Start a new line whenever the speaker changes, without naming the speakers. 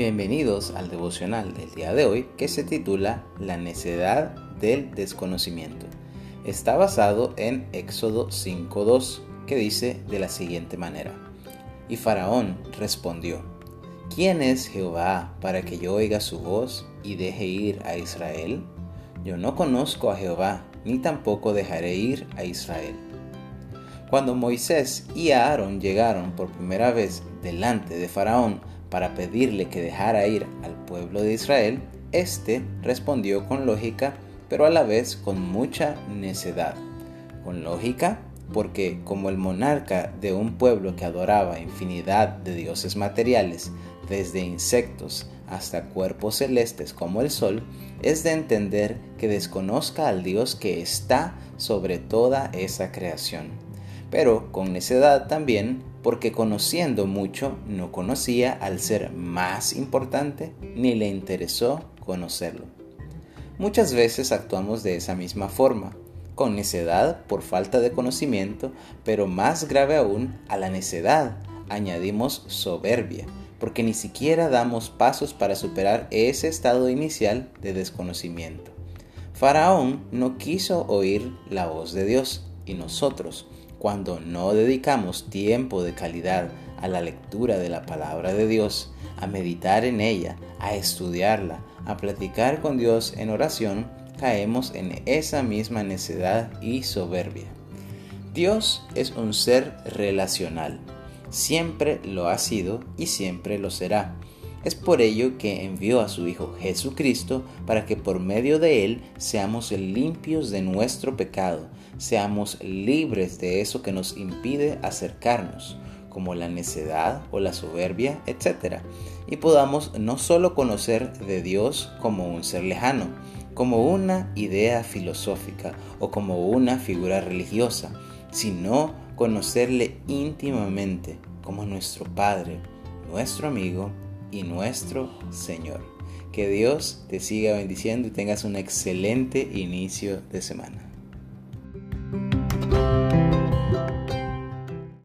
Bienvenidos al devocional del día de hoy que se titula La necedad del desconocimiento. Está basado en Éxodo 5.2 que dice de la siguiente manera. Y Faraón respondió, ¿quién es Jehová para que yo oiga su voz y deje ir a Israel? Yo no conozco a Jehová, ni tampoco dejaré ir a Israel. Cuando Moisés y Aarón llegaron por primera vez delante de Faraón para pedirle que dejara ir al pueblo de Israel, éste respondió con lógica, pero a la vez con mucha necedad. Con lógica, porque como el monarca de un pueblo que adoraba infinidad de dioses materiales, desde insectos hasta cuerpos celestes como el sol, es de entender que desconozca al Dios que está sobre toda esa creación. Pero con necedad también porque conociendo mucho no conocía al ser más importante ni le interesó conocerlo. Muchas veces actuamos de esa misma forma, con necedad por falta de conocimiento, pero más grave aún, a la necedad añadimos soberbia, porque ni siquiera damos pasos para superar ese estado inicial de desconocimiento. Faraón no quiso oír la voz de Dios y nosotros, cuando no dedicamos tiempo de calidad a la lectura de la palabra de Dios, a meditar en ella, a estudiarla, a platicar con Dios en oración, caemos en esa misma necedad y soberbia. Dios es un ser relacional, siempre lo ha sido y siempre lo será. Es por ello que envió a su Hijo Jesucristo para que por medio de Él seamos limpios de nuestro pecado, seamos libres de eso que nos impide acercarnos, como la necedad o la soberbia, etc. Y podamos no solo conocer de Dios como un ser lejano, como una idea filosófica o como una figura religiosa, sino conocerle íntimamente como nuestro Padre, nuestro amigo y nuestro Señor. Que Dios te siga bendiciendo y tengas un excelente inicio de semana.